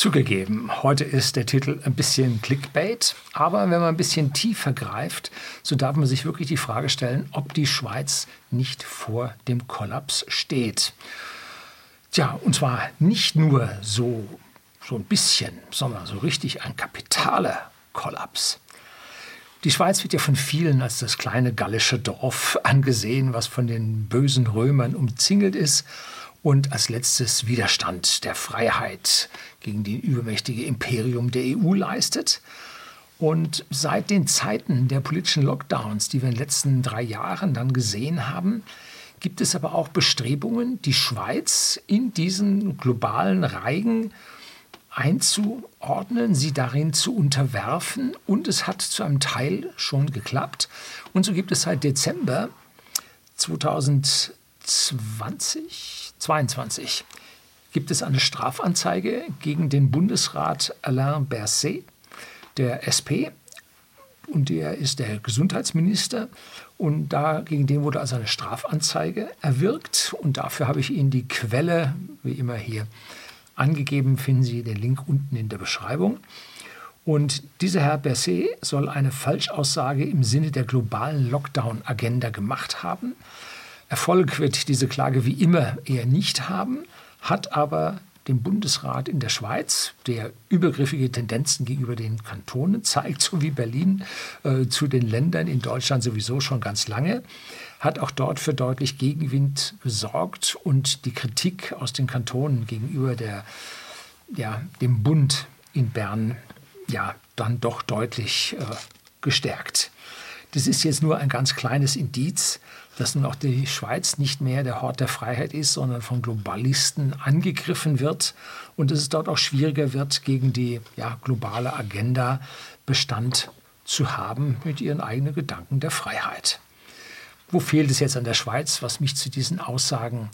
Zugegeben, heute ist der Titel ein bisschen Clickbait, aber wenn man ein bisschen tiefer greift, so darf man sich wirklich die Frage stellen, ob die Schweiz nicht vor dem Kollaps steht. Tja, und zwar nicht nur so, so ein bisschen, sondern so richtig ein kapitaler Kollaps. Die Schweiz wird ja von vielen als das kleine gallische Dorf angesehen, was von den bösen Römern umzingelt ist und als letztes Widerstand der Freiheit gegen die übermächtige Imperium der EU leistet. Und seit den Zeiten der politischen Lockdowns, die wir in den letzten drei Jahren dann gesehen haben, gibt es aber auch Bestrebungen, die Schweiz in diesen globalen Reigen einzuordnen, sie darin zu unterwerfen. Und es hat zu einem Teil schon geklappt. Und so gibt es seit Dezember 2020 22 gibt es eine Strafanzeige gegen den Bundesrat Alain Berset, der SP. Und der ist der Gesundheitsminister. Und da, gegen den wurde also eine Strafanzeige erwirkt. Und dafür habe ich Ihnen die Quelle, wie immer hier angegeben, finden Sie den Link unten in der Beschreibung. Und dieser Herr Berset soll eine Falschaussage im Sinne der globalen Lockdown-Agenda gemacht haben. Erfolg wird diese Klage wie immer eher nicht haben, hat aber dem Bundesrat in der Schweiz, der übergriffige Tendenzen gegenüber den Kantonen zeigt, so wie Berlin äh, zu den Ländern in Deutschland sowieso schon ganz lange, hat auch dort für deutlich Gegenwind gesorgt und die Kritik aus den Kantonen gegenüber der, ja, dem Bund in Bern ja, dann doch deutlich äh, gestärkt. Das ist jetzt nur ein ganz kleines Indiz, dass nun auch die Schweiz nicht mehr der Hort der Freiheit ist, sondern von Globalisten angegriffen wird und dass es dort auch schwieriger wird, gegen die ja, globale Agenda Bestand zu haben mit ihren eigenen Gedanken der Freiheit. Wo fehlt es jetzt an der Schweiz, was mich zu diesen Aussagen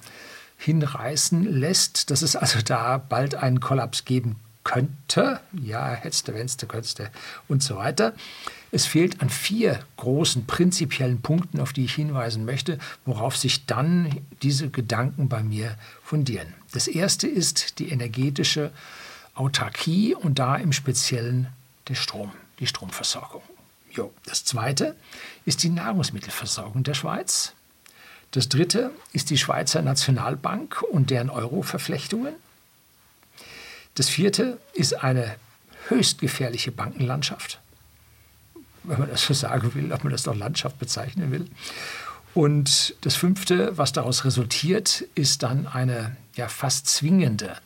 hinreißen lässt, dass es also da bald einen Kollaps geben könnte? Ja, hättest du, wennst du, könntest du und so weiter. Es fehlt an vier großen prinzipiellen Punkten, auf die ich hinweisen möchte, worauf sich dann diese Gedanken bei mir fundieren. Das erste ist die energetische Autarkie und da im Speziellen der Strom, die Stromversorgung. Jo. Das zweite ist die Nahrungsmittelversorgung der Schweiz. Das dritte ist die Schweizer Nationalbank und deren Euro-Verflechtungen. Das vierte ist eine höchst gefährliche Bankenlandschaft wenn man das so sagen will, ob man das doch Landschaft bezeichnen will. Und das Fünfte, was daraus resultiert, ist dann eine ja, fast zwingende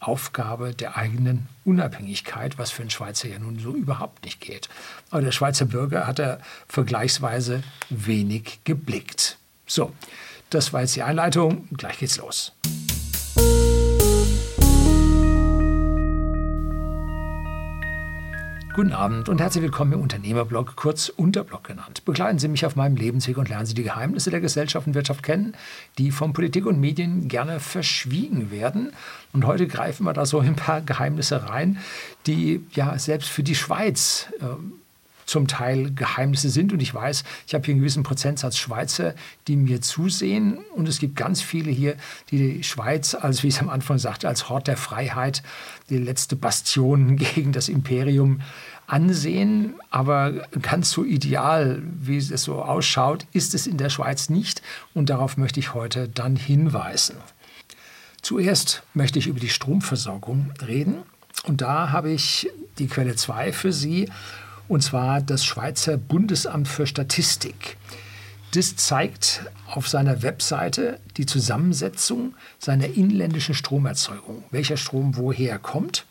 Aufgabe der eigenen Unabhängigkeit, was für einen Schweizer ja nun so überhaupt nicht geht. Aber der Schweizer Bürger hat er vergleichsweise wenig geblickt. So, das war jetzt die Einleitung. Gleich geht's los. Guten Abend und herzlich willkommen im Unternehmerblog, kurz Unterblog genannt. Begleiten Sie mich auf meinem Lebensweg und lernen Sie die Geheimnisse der Gesellschaft und Wirtschaft kennen, die von Politik und Medien gerne verschwiegen werden. Und heute greifen wir da so ein paar Geheimnisse rein, die ja selbst für die Schweiz äh, zum Teil Geheimnisse sind. Und ich weiß, ich habe hier einen gewissen Prozentsatz Schweizer, die mir zusehen. Und es gibt ganz viele hier, die die Schweiz, als wie ich es am Anfang sagte, als Hort der Freiheit, die letzte Bastion gegen das Imperium ansehen. Aber ganz so ideal, wie es so ausschaut, ist es in der Schweiz nicht. Und darauf möchte ich heute dann hinweisen. Zuerst möchte ich über die Stromversorgung reden. Und da habe ich die Quelle 2 für Sie und zwar das Schweizer Bundesamt für Statistik. Das zeigt auf seiner Webseite die Zusammensetzung seiner inländischen Stromerzeugung, welcher Strom woher kommt.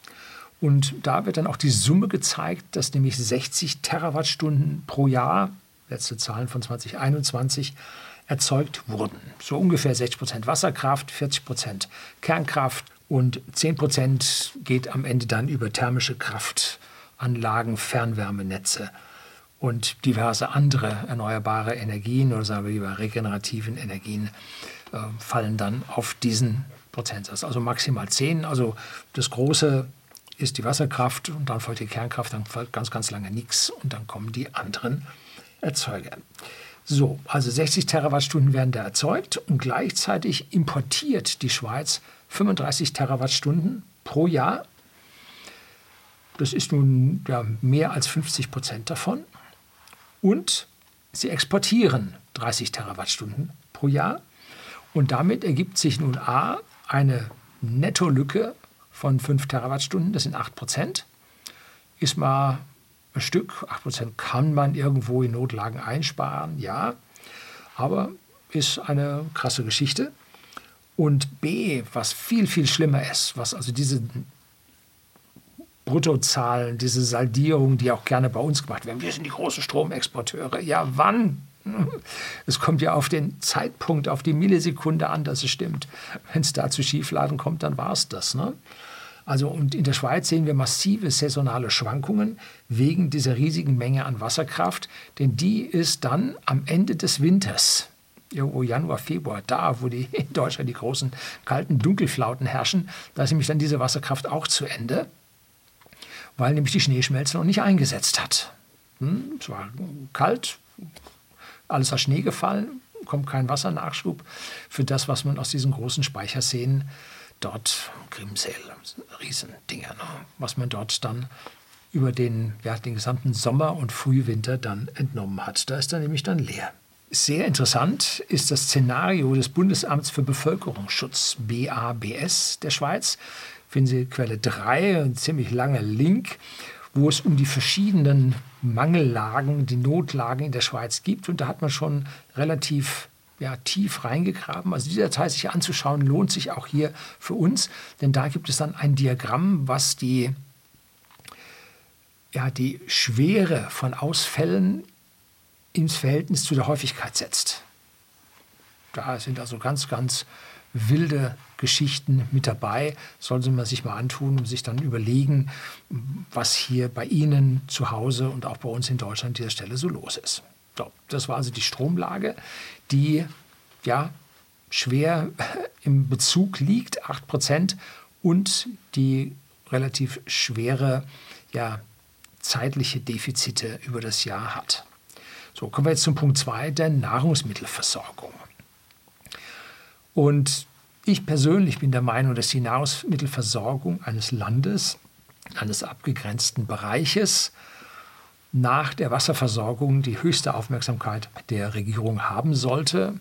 Und da wird dann auch die Summe gezeigt, dass nämlich 60 Terawattstunden pro Jahr, letzte Zahlen von 2021, erzeugt wurden. So ungefähr 60 Prozent Wasserkraft, 40 Prozent Kernkraft und 10 Prozent geht am Ende dann über thermische Kraft Anlagen, Fernwärmenetze und diverse andere erneuerbare Energien oder sagen wir lieber regenerativen Energien äh, fallen dann auf diesen Prozentsatz. Also maximal 10. Also das Große ist die Wasserkraft und dann folgt die Kernkraft, dann folgt ganz, ganz lange nichts und dann kommen die anderen Erzeuger. So, also 60 Terawattstunden werden da erzeugt und gleichzeitig importiert die Schweiz 35 Terawattstunden pro Jahr Das ist nun ja, mehr als 50 Prozent davon. Und sie exportieren 30 Terawattstunden pro Jahr. Und damit ergibt sich nun A eine Nettolücke von 5 Terawattstunden, das sind 8 Prozent. Ist mal ein Stück, 8 Prozent kann man irgendwo in Notlagen einsparen, ja, aber ist eine krasse Geschichte. Und B, was viel, viel schlimmer ist, was also diese Bruttozahlen, diese Saldierung, die auch gerne bei uns gemacht werden. Wir sind die großen Stromexporteure. Ja, wann? Es kommt ja auf den Zeitpunkt, auf die Millisekunde an, dass es stimmt. Wenn es da zu Schiefladen kommt, dann war es das. Ne? Also und in der Schweiz sehen wir massive saisonale Schwankungen wegen dieser riesigen Menge an Wasserkraft, denn die ist dann am Ende des Winters, irgendwo Januar, Februar, da, wo die, in Deutschland die großen kalten Dunkelflauten herrschen, da ist nämlich dann diese Wasserkraft auch zu Ende, weil nämlich die Schneeschmelze noch nicht eingesetzt hat. Hm, es war kalt, alles aus Schnee gefallen, kommt kein Wassernachschub für das, was man aus diesen großen Speicherseen dort, Grimsel, Riesendinger, ne, was man dort dann über den, ja, den gesamten Sommer und Frühwinter dann entnommen hat. Da ist er nämlich dann leer. Sehr interessant ist das Szenario des Bundesamts für Bevölkerungsschutz, BABS der Schweiz. Finden Sie Quelle 3, ein ziemlich langer Link, wo es um die verschiedenen Mangellagen, die Notlagen in der Schweiz gibt. Und da hat man schon relativ ja, tief reingegraben. Also diese Datei sich anzuschauen, lohnt sich auch hier für uns, denn da gibt es dann ein Diagramm, was die, ja, die Schwere von Ausfällen ins Verhältnis zu der Häufigkeit setzt. Da sind also ganz, ganz wilde Geschichten mit dabei. Sollte man sich mal antun und sich dann überlegen, was hier bei Ihnen zu Hause und auch bei uns in Deutschland an dieser Stelle so los ist. So, das war also die Stromlage, die ja schwer im Bezug liegt, 8 Prozent, und die relativ schwere ja, zeitliche Defizite über das Jahr hat. So, kommen wir jetzt zum Punkt 2 der Nahrungsmittelversorgung. Und ich persönlich bin der Meinung, dass die Nahrungsmittelversorgung eines Landes, eines abgegrenzten Bereiches, nach der Wasserversorgung die höchste Aufmerksamkeit der Regierung haben sollte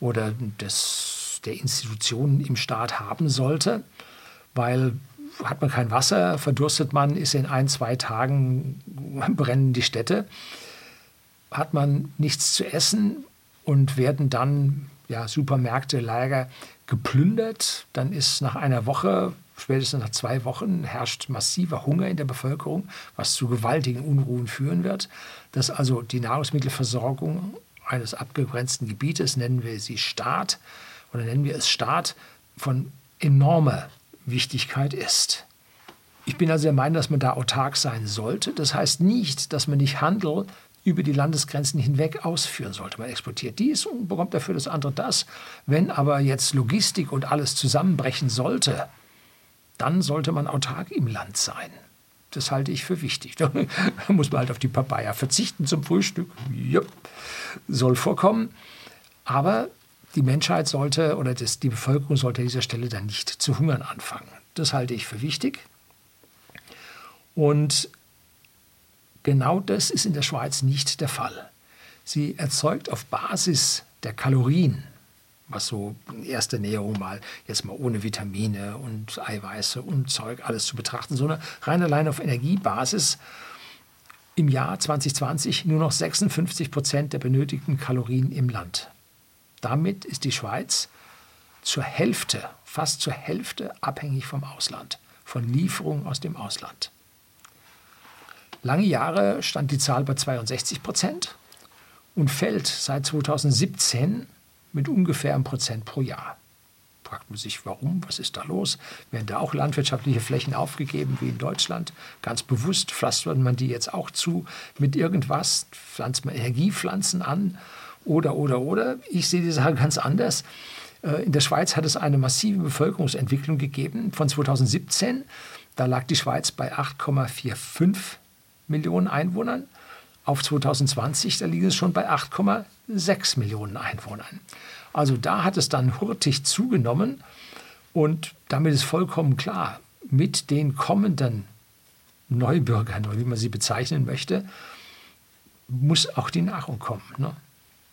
oder des, der Institutionen im Staat haben sollte, weil hat man kein Wasser, verdurstet man, ist in ein, zwei Tagen brennen die Städte hat man nichts zu essen und werden dann ja, Supermärkte, Lager geplündert. Dann ist nach einer Woche, spätestens nach zwei Wochen, herrscht massiver Hunger in der Bevölkerung, was zu gewaltigen Unruhen führen wird. Dass also die Nahrungsmittelversorgung eines abgegrenzten Gebietes, nennen wir sie Staat oder nennen wir es Staat, von enormer Wichtigkeit ist. Ich bin also der Meinung, dass man da autark sein sollte. Das heißt nicht, dass man nicht Handel über die Landesgrenzen hinweg ausführen sollte. Man exportiert dies und bekommt dafür das andere das. Wenn aber jetzt Logistik und alles zusammenbrechen sollte, dann sollte man autark im Land sein. Das halte ich für wichtig. Da muss man halt auf die Papaya verzichten zum Frühstück. Jupp, soll vorkommen. Aber die Menschheit sollte oder das, die Bevölkerung sollte an dieser Stelle dann nicht zu hungern anfangen. Das halte ich für wichtig. Und Genau das ist in der Schweiz nicht der Fall. Sie erzeugt auf Basis der Kalorien, was so in erster Näherung mal jetzt mal ohne Vitamine und Eiweiße und Zeug alles zu betrachten, sondern rein allein auf Energiebasis im Jahr 2020 nur noch 56 Prozent der benötigten Kalorien im Land. Damit ist die Schweiz zur Hälfte, fast zur Hälfte abhängig vom Ausland, von Lieferungen aus dem Ausland. Lange Jahre stand die Zahl bei 62 Prozent und fällt seit 2017 mit ungefähr einem Prozent pro Jahr. Fragt man sich, warum? Was ist da los? Werden da auch landwirtschaftliche Flächen aufgegeben wie in Deutschland? Ganz bewusst pflastert man die jetzt auch zu mit irgendwas? Pflanzt man Energiepflanzen an? Oder, oder, oder? Ich sehe die Sache ganz anders. Äh, in der Schweiz hat es eine massive Bevölkerungsentwicklung gegeben von 2017. Da lag die Schweiz bei 8,45 Millionen Einwohnern. Auf 2020, da liegt es schon bei 8,6 Millionen Einwohnern. Also da hat es dann hurtig zugenommen und damit ist vollkommen klar, mit den kommenden Neubürgern oder wie man sie bezeichnen möchte, muss auch die Nahrung kommen. Ne?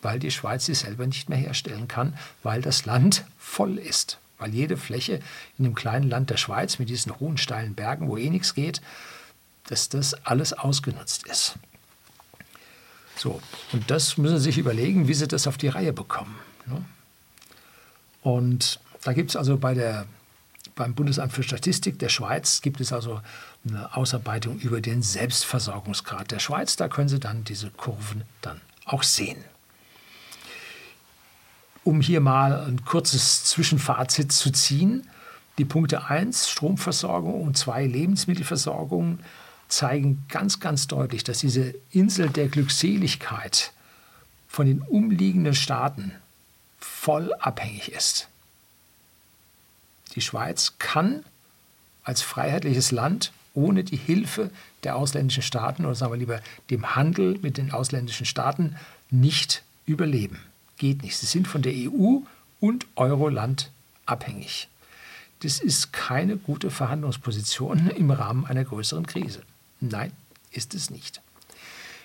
Weil die Schweiz sie selber nicht mehr herstellen kann, weil das Land voll ist. Weil jede Fläche in dem kleinen Land der Schweiz mit diesen hohen, steilen Bergen, wo eh nichts geht, dass das alles ausgenutzt ist. So, und das müssen Sie sich überlegen, wie Sie das auf die Reihe bekommen. Ne? Und da gibt es also bei der, beim Bundesamt für Statistik der Schweiz gibt es also eine Ausarbeitung über den Selbstversorgungsgrad der Schweiz. Da können Sie dann diese Kurven dann auch sehen. Um hier mal ein kurzes Zwischenfazit zu ziehen. Die Punkte 1, Stromversorgung und 2, Lebensmittelversorgung, zeigen ganz, ganz deutlich, dass diese Insel der Glückseligkeit von den umliegenden Staaten voll abhängig ist. Die Schweiz kann als freiheitliches Land ohne die Hilfe der ausländischen Staaten oder sagen wir lieber dem Handel mit den ausländischen Staaten nicht überleben. Geht nicht. Sie sind von der EU und Euroland abhängig. Das ist keine gute Verhandlungsposition im Rahmen einer größeren Krise. Nein, ist es nicht.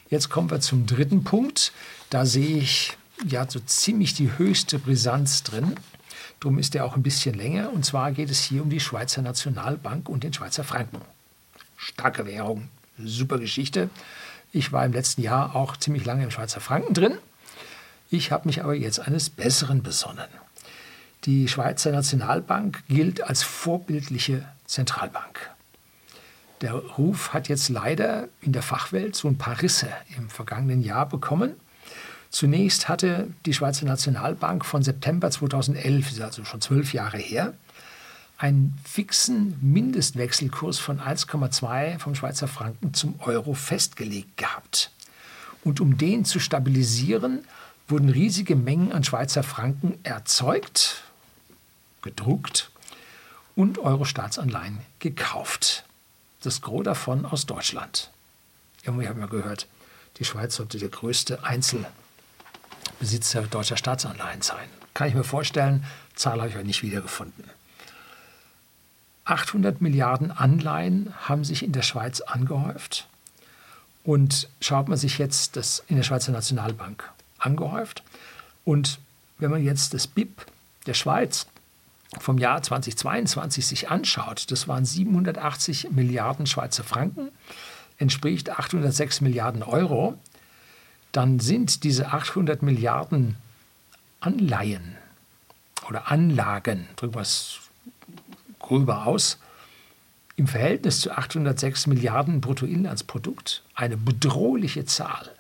Jetzt kommen wir zum dritten Punkt. Da sehe ich ja so ziemlich die höchste Brisanz drin. Darum ist er auch ein bisschen länger. Und zwar geht es hier um die Schweizer Nationalbank und den Schweizer Franken. Starke Währung, super Geschichte. Ich war im letzten Jahr auch ziemlich lange im Schweizer Franken drin. Ich habe mich aber jetzt eines Besseren besonnen. Die Schweizer Nationalbank gilt als vorbildliche Zentralbank. Der Ruf hat jetzt leider in der Fachwelt so ein paar Risse im vergangenen Jahr bekommen. Zunächst hatte die Schweizer Nationalbank von September 2011, ist also schon zwölf Jahre her, einen fixen Mindestwechselkurs von 1,2 vom Schweizer Franken zum Euro festgelegt gehabt. Und um den zu stabilisieren, wurden riesige Mengen an Schweizer Franken erzeugt, gedruckt und Euro-Staatsanleihen gekauft das Gros davon aus Deutschland. Irgendwie haben wir gehört, die Schweiz sollte der größte Einzelbesitzer deutscher Staatsanleihen sein. Kann ich mir vorstellen, Zahl habe ich heute nicht wiedergefunden. 800 Milliarden Anleihen haben sich in der Schweiz angehäuft. Und schaut man sich jetzt das in der Schweizer Nationalbank angehäuft. Und wenn man jetzt das BIP der Schweiz vom Jahr 2022 sich anschaut, das waren 780 Milliarden Schweizer Franken, entspricht 806 Milliarden Euro, dann sind diese 800 Milliarden Anleihen oder Anlagen, drücken wir es gröber aus, im Verhältnis zu 806 Milliarden Bruttoinlandsprodukt eine bedrohliche Zahl.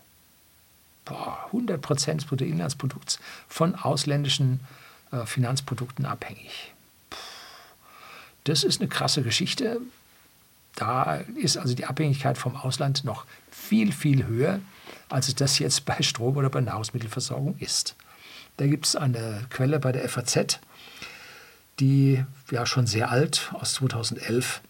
Boah, 100 Prozent des Bruttoinlandsprodukts von ausländischen äh, Finanzprodukten abhängig. Das ist eine krasse Geschichte. Da ist also die Abhängigkeit vom Ausland noch viel, viel höher, als es das jetzt bei Strom oder bei Nahrungsmittelversorgung ist. Da gibt es eine Quelle bei der FAZ, die ja schon sehr alt, aus 2011,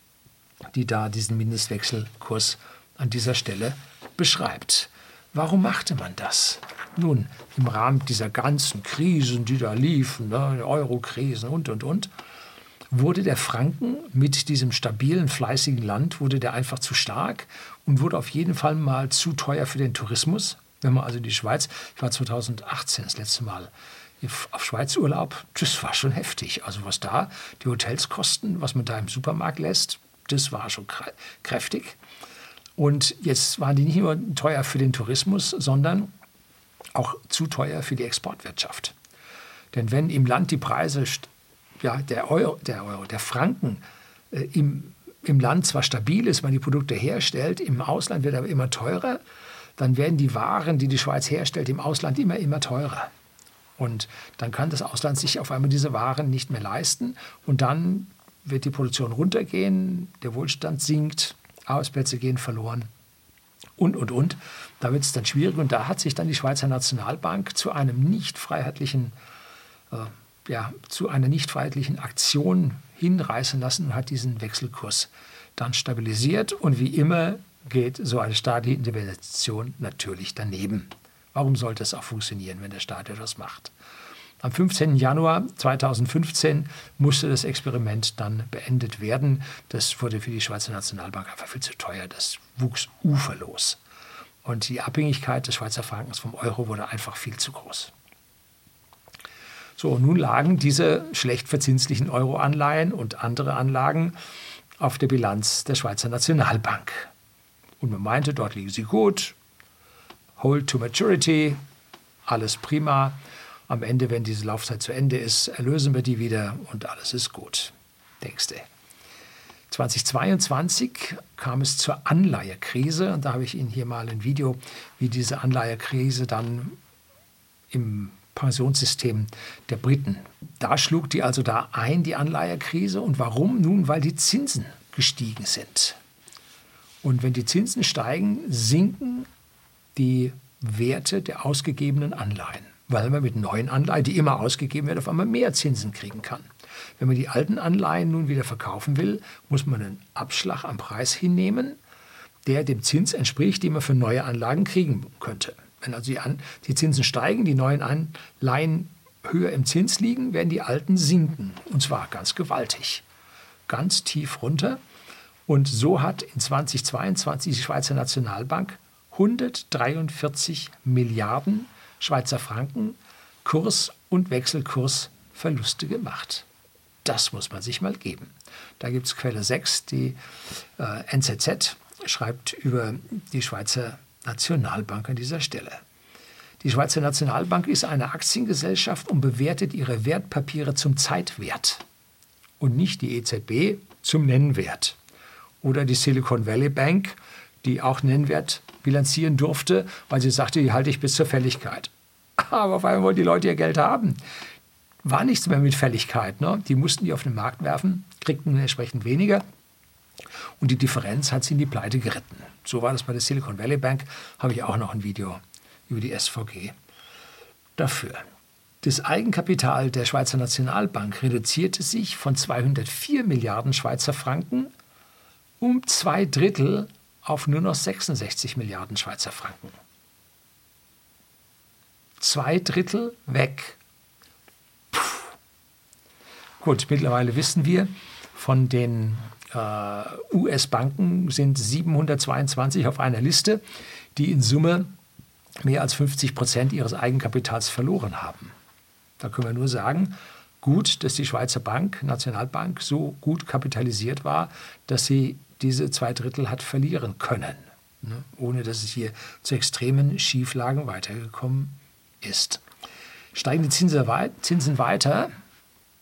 die da diesen Mindestwechselkurs an dieser Stelle beschreibt. Warum machte man das? Nun, im Rahmen dieser ganzen Krisen, die da liefen, ne, Euro-Krisen und, und, und, wurde der Franken mit diesem stabilen, fleißigen Land, wurde der einfach zu stark und wurde auf jeden Fall mal zu teuer für den Tourismus. Wenn man also die Schweiz, ich war 2018 das letzte Mal auf Schweizurlaub, das war schon heftig. Also was da die Hotels kosten, was man da im Supermarkt lässt, das war schon kräftig. Und jetzt waren die nicht nur teuer für den Tourismus, sondern auch zu teuer für die Exportwirtschaft. Denn wenn im Land die Preise, ja, der Euro, der, Euro, der Franken äh, im, im Land zwar stabil ist, man die Produkte herstellt, im Ausland wird aber immer teurer, dann werden die Waren, die die Schweiz herstellt, im Ausland immer, immer teurer. Und dann kann das Ausland sich auf einmal diese Waren nicht mehr leisten und dann wird die Produktion runtergehen, der Wohlstand sinkt, Arbeitsplätze gehen verloren und, und, und. Da wird es dann schwierig und da hat sich dann die Schweizer Nationalbank zu einem nicht freiheitlichen, äh, ja, zu einer nicht freiheitlichen Aktion hinreißen lassen und hat diesen Wechselkurs dann stabilisiert und wie immer geht so eine staatliche Intervention natürlich daneben. Warum sollte es auch funktionieren, wenn der Staat etwas macht? Am 15. Januar 2015 musste das Experiment dann beendet werden. Das wurde für die Schweizer Nationalbank einfach viel zu teuer. Das wuchs uferlos. Und die Abhängigkeit des Schweizer Frankens vom Euro wurde einfach viel zu groß. So, nun lagen diese schlecht verzinslichen Euro-Anleihen und andere Anlagen auf der Bilanz der Schweizer Nationalbank. Und man meinte, dort liegen sie gut, hold to maturity, alles prima. Am Ende, wenn diese Laufzeit zu Ende ist, erlösen wir die wieder und alles ist gut. Denkste. 2022 kam es zur Anleihekrise und da habe ich Ihnen hier mal ein Video, wie diese Anleihekrise dann im Pensionssystem der Briten. Da schlug die also da ein, die Anleihekrise. Und warum? Nun, weil die Zinsen gestiegen sind. Und wenn die Zinsen steigen, sinken die Werte der ausgegebenen Anleihen, weil man mit neuen Anleihen, die immer ausgegeben werden, auf einmal mehr Zinsen kriegen kann. Wenn man die alten Anleihen nun wieder verkaufen will, muss man einen Abschlag am Preis hinnehmen, der dem Zins entspricht, den man für neue Anlagen kriegen könnte. Wenn also die, An die Zinsen steigen, die neuen Anleihen höher im Zins liegen, werden die alten sinken. Und zwar ganz gewaltig. Ganz tief runter. Und so hat in 2022 die Schweizer Nationalbank 143 Milliarden Schweizer Franken Kurs- und Wechselkursverluste gemacht. Das muss man sich mal geben. Da gibt es Quelle 6, die äh, NZZ schreibt über die Schweizer Nationalbank an dieser Stelle. Die Schweizer Nationalbank ist eine Aktiengesellschaft und bewertet ihre Wertpapiere zum Zeitwert und nicht die EZB zum Nennwert. Oder die Silicon Valley Bank, die auch Nennwert bilanzieren durfte, weil sie sagte, die halte ich bis zur Fälligkeit. Aber auf einmal wollten die Leute ihr Geld haben. War nichts mehr mit Fälligkeit. Ne? Die mussten die auf den Markt werfen, kriegten entsprechend weniger. Und die Differenz hat sie in die Pleite geritten. So war das bei der Silicon Valley Bank. Habe ich auch noch ein Video über die SVG dafür. Das Eigenkapital der Schweizer Nationalbank reduzierte sich von 204 Milliarden Schweizer Franken um zwei Drittel auf nur noch 66 Milliarden Schweizer Franken. Zwei Drittel weg. Gut, mittlerweile wissen wir von den äh, US-Banken sind 722 auf einer Liste, die in Summe mehr als 50 Prozent ihres Eigenkapitals verloren haben. Da können wir nur sagen, gut, dass die Schweizer Bank, Nationalbank, so gut kapitalisiert war, dass sie diese zwei Drittel hat verlieren können, ne, ohne dass es hier zu extremen Schieflagen weitergekommen ist. Steigen die Zinsen weiter,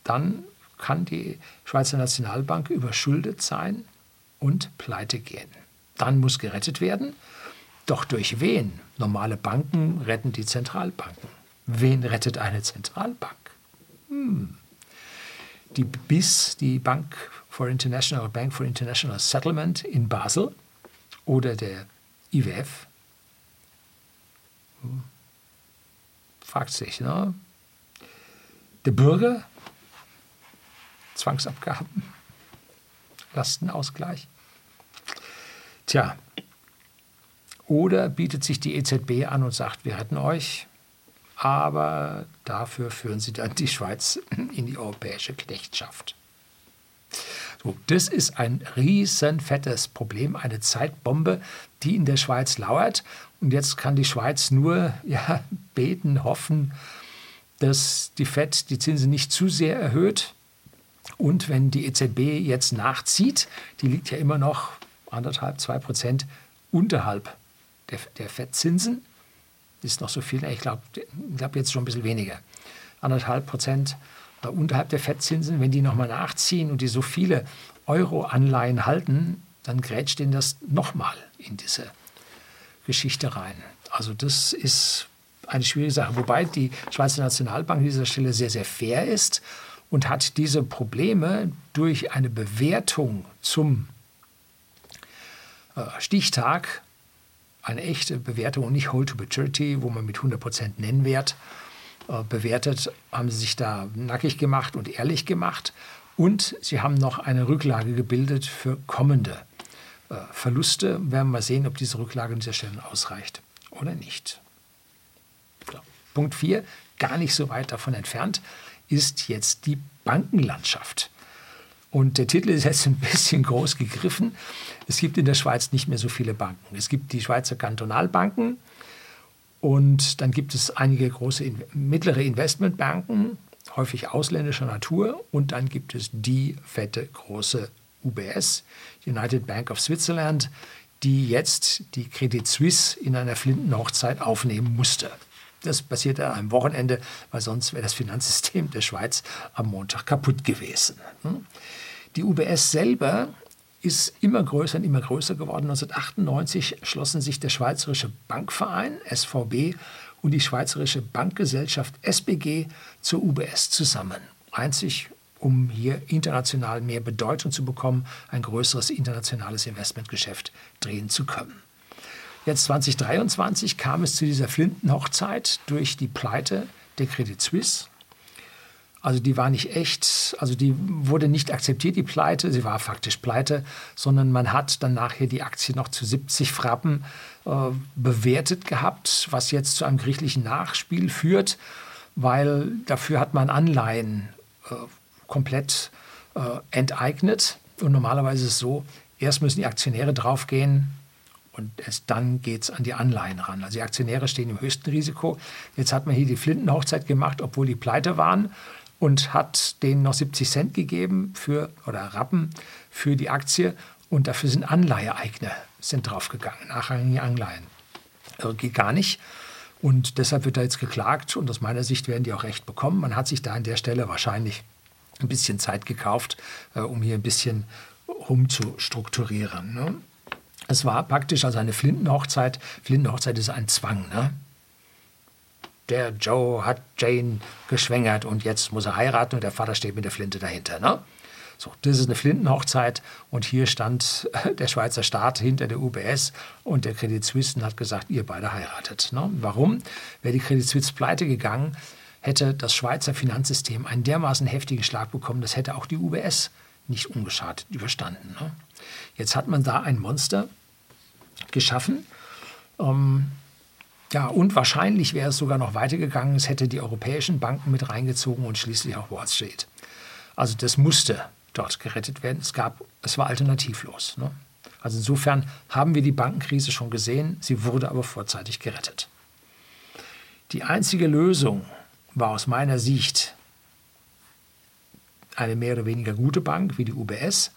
dann kann die Schweizer Nationalbank überschuldet sein und pleite gehen. Dann muss gerettet werden. Doch durch wen? Normale Banken retten die Zentralbanken. Wen rettet eine Zentralbank? Hm. Die BIS, die Bank for International Bank for International Settlement in Basel oder der IWF, hm. fragt sich, ne? der Bürger Zwangsabgaben, Lastenausgleich. Tja, oder bietet sich die EZB an und sagt, wir retten euch, aber dafür führen sie dann die Schweiz in die europäische Knechtschaft. So, das ist ein riesenfettes Problem, eine Zeitbombe, die in der Schweiz lauert. Und jetzt kann die Schweiz nur ja, beten, hoffen, dass die FED die Zinsen nicht zu sehr erhöht, und wenn die EZB jetzt nachzieht, die liegt ja immer noch anderthalb, zwei Prozent unterhalb der, der Fettzinsen, ist noch so viel, ich glaube glaub jetzt schon ein bisschen weniger, anderthalb Prozent unterhalb der Fettzinsen, wenn die nochmal nachziehen und die so viele Euro-Anleihen halten, dann grätscht ihnen das nochmal in diese Geschichte rein. Also das ist eine schwierige Sache, wobei die Schweizer Nationalbank an dieser Stelle sehr, sehr fair ist und hat diese Probleme durch eine Bewertung zum äh, Stichtag, eine echte Bewertung und nicht Hold to Maturity, wo man mit 100% Nennwert äh, bewertet, haben sie sich da nackig gemacht und ehrlich gemacht. Und sie haben noch eine Rücklage gebildet für kommende äh, Verluste. Wir werden mal sehen, ob diese Rücklage an dieser Stelle ausreicht oder nicht. Punkt 4. gar nicht so weit davon entfernt ist jetzt die Bankenlandschaft. Und der Titel ist jetzt ein bisschen groß gegriffen. Es gibt in der Schweiz nicht mehr so viele Banken. Es gibt die Schweizer Kantonalbanken und dann gibt es einige große mittlere Investmentbanken, häufig ausländischer Natur. Und dann gibt es die fette große UBS, United Bank of Switzerland, die jetzt die Credit Suisse in einer Flintenhochzeit aufnehmen musste. Das passierte am Wochenende, weil sonst wäre das Finanzsystem der Schweiz am Montag kaputt gewesen. Hm? Die UBS selber ist immer größer und immer größer geworden. 1998 schlossen sich der Schweizerische Bankverein SVB und die Schweizerische Bankgesellschaft SBG zur UBS zusammen. Einzig um hier international mehr Bedeutung zu bekommen, ein größeres internationales Investmentgeschäft drehen zu können. Jetzt 2023 kam es zu dieser Flintenhochzeit durch die Pleite der Credit Suisse. Also die war nicht echt, also die wurde nicht akzeptiert, die Pleite, sie war faktisch Pleite, sondern man hat dann nachher die Aktie noch zu 70 Frappen äh, bewertet gehabt, was jetzt zu einem gerichtlichen Nachspiel führt, weil dafür hat man Anleihen äh, komplett äh, enteignet. Und normalerweise ist es so, erst müssen die Aktionäre draufgehen, und erst dann geht es an die Anleihen ran. Also die Aktionäre stehen im höchsten Risiko. Jetzt hat man hier die Flintenhochzeit gemacht, obwohl die pleite waren und hat denen noch 70 Cent gegeben für, oder Rappen für die Aktie. Und dafür sind Anleiheeigner sind draufgegangen, nachrangige Anleihen. Also geht gar nicht. Und deshalb wird da jetzt geklagt und aus meiner Sicht werden die auch Recht bekommen. Man hat sich da an der Stelle wahrscheinlich ein bisschen Zeit gekauft, äh, um hier ein bisschen umzustrukturieren. Ne? Es war praktisch also eine Flintenhochzeit. Flintenhochzeit ist ein Zwang. Ne? Der Joe hat Jane geschwängert und jetzt muss er heiraten und der Vater steht mit der Flinte dahinter. Ne? So, das ist eine Flintenhochzeit und hier stand der Schweizer Staat hinter der UBS und der Credit Suisse hat gesagt, ihr beide heiratet. Ne? Warum? Wäre die Credit Suisse pleite gegangen, hätte das Schweizer Finanzsystem einen dermaßen heftigen Schlag bekommen, das hätte auch die UBS nicht ungeschadet überstanden. Ne? Jetzt hat man da ein Monster geschaffen. Ähm, ja, und wahrscheinlich wäre es sogar noch weitergegangen. Es hätte die europäischen Banken mit reingezogen und schließlich auch Wall Street. Also das musste dort gerettet werden. Es, gab, es war alternativlos. Ne? Also insofern haben wir die Bankenkrise schon gesehen. Sie wurde aber vorzeitig gerettet. Die einzige Lösung war aus meiner Sicht eine mehr oder weniger gute Bank wie die UBS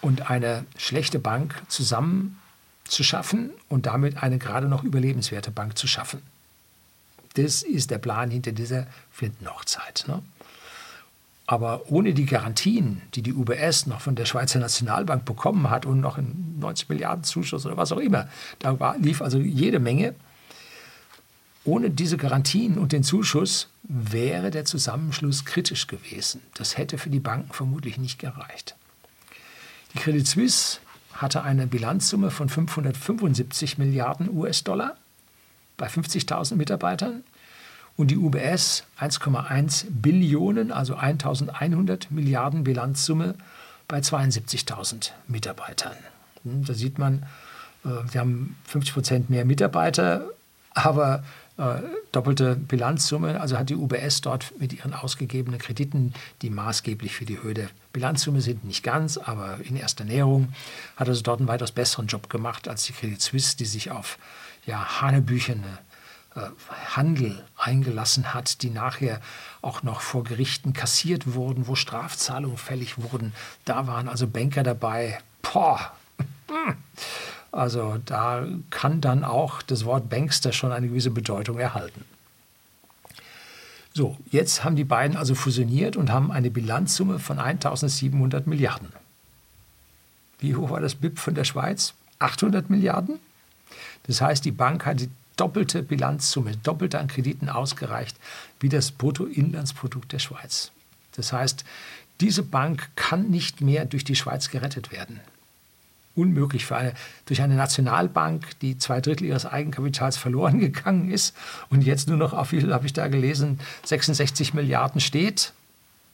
und eine schlechte Bank zusammen zu schaffen und damit eine gerade noch überlebenswerte Bank zu schaffen. Das ist der Plan hinter dieser Flintenhochzeit. Ne? Aber ohne die Garantien, die die UBS noch von der Schweizer Nationalbank bekommen hat und noch in 90 Milliarden Zuschuss oder was auch immer, da war, lief also jede Menge. Ohne diese Garantien und den Zuschuss wäre der Zusammenschluss kritisch gewesen. Das hätte für die Banken vermutlich nicht gereicht. Die Credit Suisse hatte eine Bilanzsumme von 575 Milliarden US-Dollar bei 50.000 Mitarbeitern und die UBS 1,1 Billionen, also 1.100 Milliarden Bilanzsumme bei 72.000 Mitarbeitern. Hm, da sieht man, äh, wir haben 50 Prozent mehr Mitarbeiter, aber doppelte Bilanzsumme. Also hat die UBS dort mit ihren ausgegebenen Krediten, die maßgeblich für die Höhe der Bilanzsumme sind, nicht ganz, aber in erster Näherung, hat also dort einen weitaus besseren Job gemacht als die Credit Suisse, die sich auf ja, hanebüchene äh, Handel eingelassen hat, die nachher auch noch vor Gerichten kassiert wurden, wo Strafzahlungen fällig wurden. Da waren also Banker dabei. Boah. Also da kann dann auch das Wort Bankster schon eine gewisse Bedeutung erhalten. So, jetzt haben die beiden also fusioniert und haben eine Bilanzsumme von 1700 Milliarden. Wie hoch war das BIP von der Schweiz? 800 Milliarden? Das heißt, die Bank hat die doppelte Bilanzsumme, doppelte an Krediten ausgereicht wie das Bruttoinlandsprodukt der Schweiz. Das heißt, diese Bank kann nicht mehr durch die Schweiz gerettet werden unmöglich für eine, durch eine Nationalbank, die zwei Drittel ihres Eigenkapitals verloren gegangen ist und jetzt nur noch auf wie viel habe ich da gelesen, 66 Milliarden steht.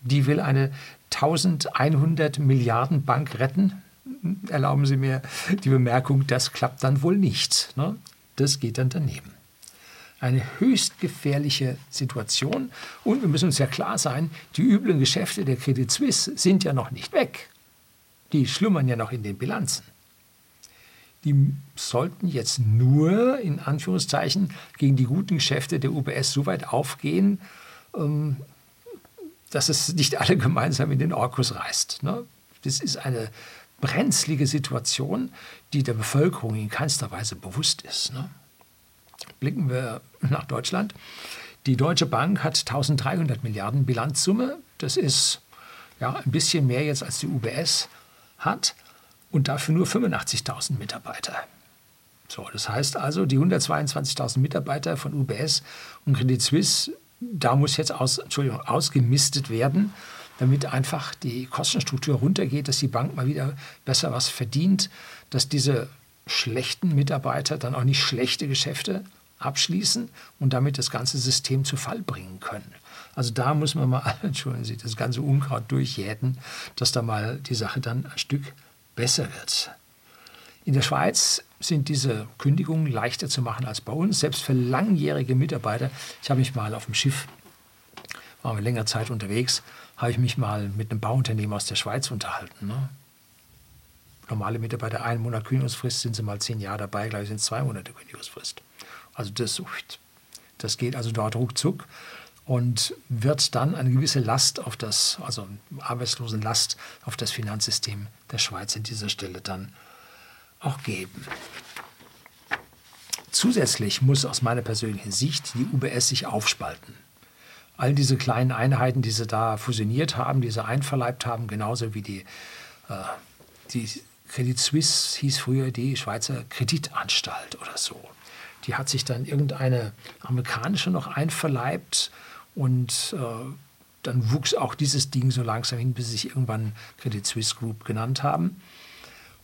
Die will eine 1100 Milliarden Bank retten. Erlauben Sie mir die Bemerkung, das klappt dann wohl nicht. Ne? Das geht dann daneben. eine höchst gefährliche Situation. Und wir müssen uns ja klar sein, die üblen Geschäfte der Credit Suisse sind ja noch nicht weg. Die schlummern ja noch in den Bilanzen. Die sollten jetzt nur in Anführungszeichen gegen die guten Geschäfte der UBS so weit aufgehen, ähm, dass es nicht alle gemeinsam in den Orkus reißt. Ne? Das ist eine brenzlige Situation, die der Bevölkerung in keinster Weise bewusst ist. Ne? Blicken wir nach Deutschland. Die Deutsche Bank hat 1300 Milliarden Bilanzsumme. Das ist ja, ein bisschen mehr jetzt als die UBS hat und dafür nur 85.000 Mitarbeiter. So, das heißt also, die 122.000 Mitarbeiter von UBS und Credit Suisse, da muss jetzt aus, Entschuldigung, ausgemistet werden, damit einfach die Kostenstruktur runtergeht, dass die Bank mal wieder besser was verdient, dass diese schlechten Mitarbeiter dann auch nicht schlechte Geschäfte abschließen und damit das ganze System zu Fall bringen können. Also da muss man mal, entschuldigen Sie, das ganze Unkraut durchjäten, dass da mal die Sache dann ein Stück besser wird. In der Schweiz sind diese Kündigungen leichter zu machen als bei uns, selbst für langjährige Mitarbeiter. Ich habe mich mal auf dem Schiff, waren wir länger Zeit unterwegs, habe ich mich mal mit einem Bauunternehmen aus der Schweiz unterhalten. Ne? Normale Mitarbeiter, einen Monat Kündigungsfrist, sind sie mal zehn Jahre dabei, gleich sind es zwei Monate Kündigungsfrist. Also das, das geht also dort ruckzuck und wird dann eine gewisse Last auf das, also Arbeitslosenlast auf das Finanzsystem der Schweiz an dieser Stelle dann auch geben. Zusätzlich muss aus meiner persönlichen Sicht die UBS sich aufspalten. All diese kleinen Einheiten, die sie da fusioniert haben, die sie einverleibt haben, genauso wie die, äh, die Credit Suisse hieß früher die Schweizer Kreditanstalt oder so. Die hat sich dann irgendeine amerikanische noch einverleibt und äh, dann wuchs auch dieses Ding so langsam hin, bis sie sich irgendwann Credit Suisse Group genannt haben.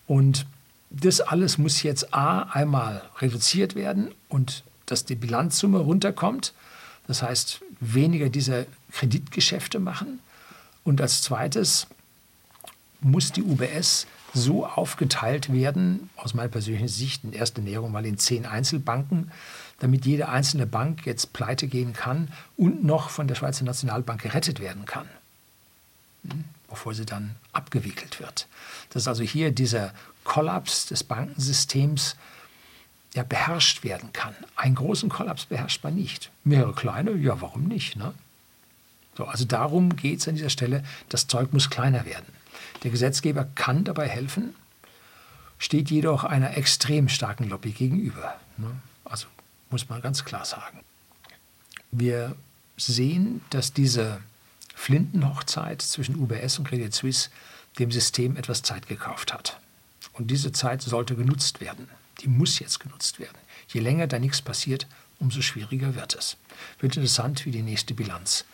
Und das alles muss jetzt A einmal reduziert werden und dass die Bilanzsumme runterkommt. Das heißt, weniger dieser Kreditgeschäfte machen. Und als zweites muss die UBS so aufgeteilt werden, aus meiner persönlichen Sicht, in erster Näherung mal in zehn Einzelbanken, damit jede einzelne Bank jetzt pleite gehen kann und noch von der Schweizer Nationalbank gerettet werden kann, hm, bevor sie dann abgewickelt wird. Dass also hier dieser Kollaps des Bankensystems ja, beherrscht werden kann. Einen großen Kollaps beherrscht man nicht. Mehrere kleine, ja, warum nicht? Ne? So, also darum geht es an dieser Stelle, das Zeug muss kleiner werden. Der Gesetzgeber kann dabei helfen, steht jedoch einer extrem starken Lobby gegenüber. Ne? Also muss man ganz klar sagen. Wir sehen, dass diese Flintenhochzeit zwischen UBS und Credit Suisse dem System etwas Zeit gekauft hat. Und diese Zeit sollte genutzt werden. Die muss jetzt genutzt werden. Je länger da nichts passiert, umso schwieriger wird es. Wird interessant, wie die nächste Bilanz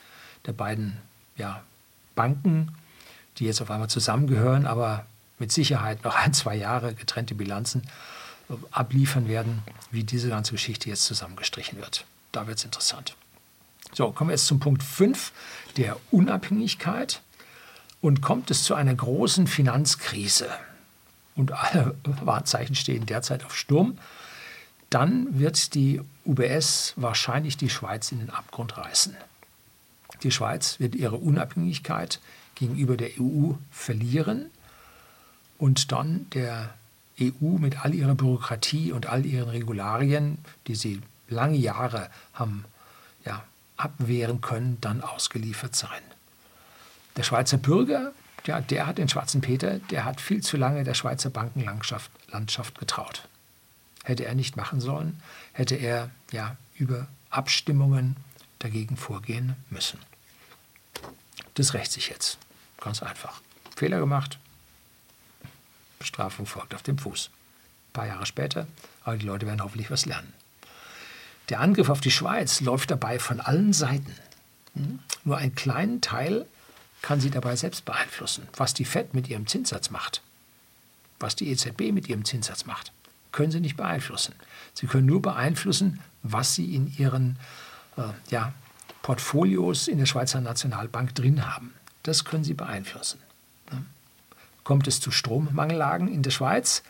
der beiden ja, Banken, die jetzt auf einmal zusammengehören, aber mit Sicherheit noch ein, zwei Jahre getrennte Bilanzen abliefern werden, wie diese ganze Geschichte jetzt zusammengestrichen wird. Da wird es interessant. So, kommen wir jetzt zum Punkt 5 der Unabhängigkeit. Und kommt es zu einer großen Finanzkrise und alle Wahrzeichen stehen derzeit auf Sturm, dann wird die UBS wahrscheinlich die Schweiz in den Abgrund reißen. Die Schweiz wird ihre Unabhängigkeit gegenüber der EU verlieren und dann der EU mit all ihrer Bürokratie und all ihren Regularien, die sie lange Jahre haben ja, abwehren können, dann ausgeliefert sein. Der Schweizer Bürger, ja, der hat den schwarzen Peter, der hat viel zu lange der Schweizer Bankenlandschaft Landschaft getraut. Hätte er nicht machen sollen, hätte er ja über Abstimmungen dagegen vorgehen müssen. Das rächt sich jetzt. Ganz einfach. Fehler gemacht, Bestrafung folgt auf dem Fuß. Ein paar Jahre später, aber die Leute werden hoffentlich was lernen. Der Angriff auf die Schweiz läuft dabei von allen Seiten. Hm? Nur einen kleinen Teil kann sie dabei selbst beeinflussen. Was die FED mit ihrem Zinssatz macht, was die EZB mit ihrem Zinssatz macht, können sie nicht beeinflussen. Sie können nur beeinflussen, was sie in ihren äh, ja, Portfolios in der Schweizer Nationalbank drin haben. Das können sie beeinflussen kommt es zu Strommangellagen in der Schweiz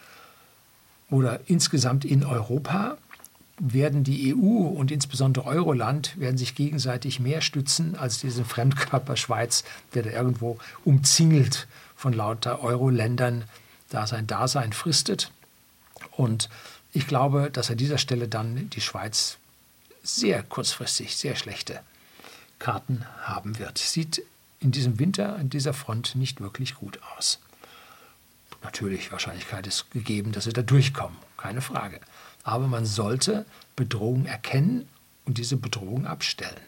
oder insgesamt in Europa, werden die EU und insbesondere Euroland werden sich gegenseitig mehr stützen als diesen Fremdkörper Schweiz, der da irgendwo umzingelt von lauter Euro-Ländern da sein Dasein fristet. Und ich glaube, dass an dieser Stelle dann die Schweiz sehr kurzfristig sehr schlechte Karten haben wird. Sieht in diesem Winter an dieser Front nicht wirklich gut aus. Natürlich, Wahrscheinlichkeit ist gegeben, dass sie da durchkommen, keine Frage. Aber man sollte Bedrohung erkennen und diese Bedrohung abstellen.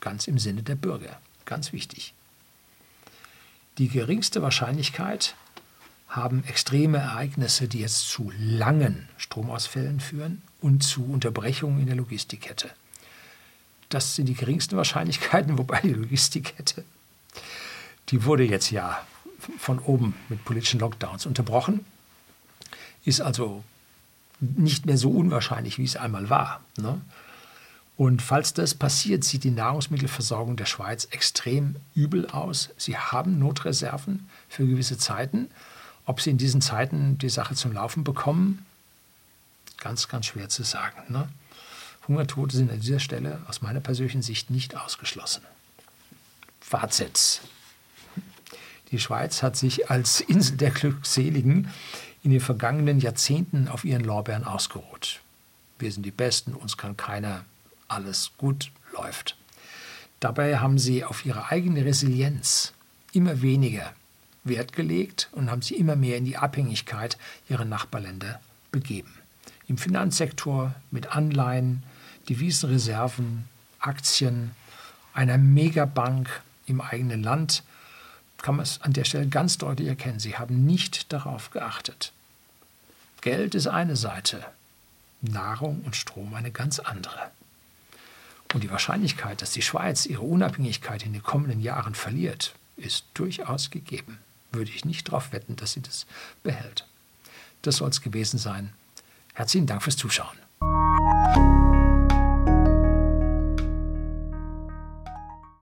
Ganz im Sinne der Bürger. Ganz wichtig. Die geringste Wahrscheinlichkeit haben extreme Ereignisse, die jetzt zu langen Stromausfällen führen und zu Unterbrechungen in der Logistikkette. Das sind die geringsten Wahrscheinlichkeiten, wobei die Logistikkette, die wurde jetzt ja von oben mit politischen Lockdowns unterbrochen, ist also nicht mehr so unwahrscheinlich, wie es einmal war. Ne? Und falls das passiert, sieht die Nahrungsmittelversorgung der Schweiz extrem übel aus. Sie haben Notreserven für gewisse Zeiten. Ob sie in diesen Zeiten die Sache zum Laufen bekommen, ganz, ganz schwer zu sagen. Ne? Hungertote sind an dieser Stelle aus meiner persönlichen Sicht nicht ausgeschlossen. Fazit. Die Schweiz hat sich als Insel der Glückseligen in den vergangenen Jahrzehnten auf ihren Lorbeeren ausgeruht. Wir sind die Besten, uns kann keiner, alles gut läuft. Dabei haben sie auf ihre eigene Resilienz immer weniger Wert gelegt und haben sie immer mehr in die Abhängigkeit ihrer Nachbarländer begeben. Im Finanzsektor mit Anleihen, Devisenreserven, Aktien, einer Megabank im eigenen Land kann man es an der Stelle ganz deutlich erkennen. Sie haben nicht darauf geachtet. Geld ist eine Seite, Nahrung und Strom eine ganz andere. Und die Wahrscheinlichkeit, dass die Schweiz ihre Unabhängigkeit in den kommenden Jahren verliert, ist durchaus gegeben. Würde ich nicht darauf wetten, dass sie das behält. Das soll es gewesen sein. Herzlichen Dank fürs Zuschauen.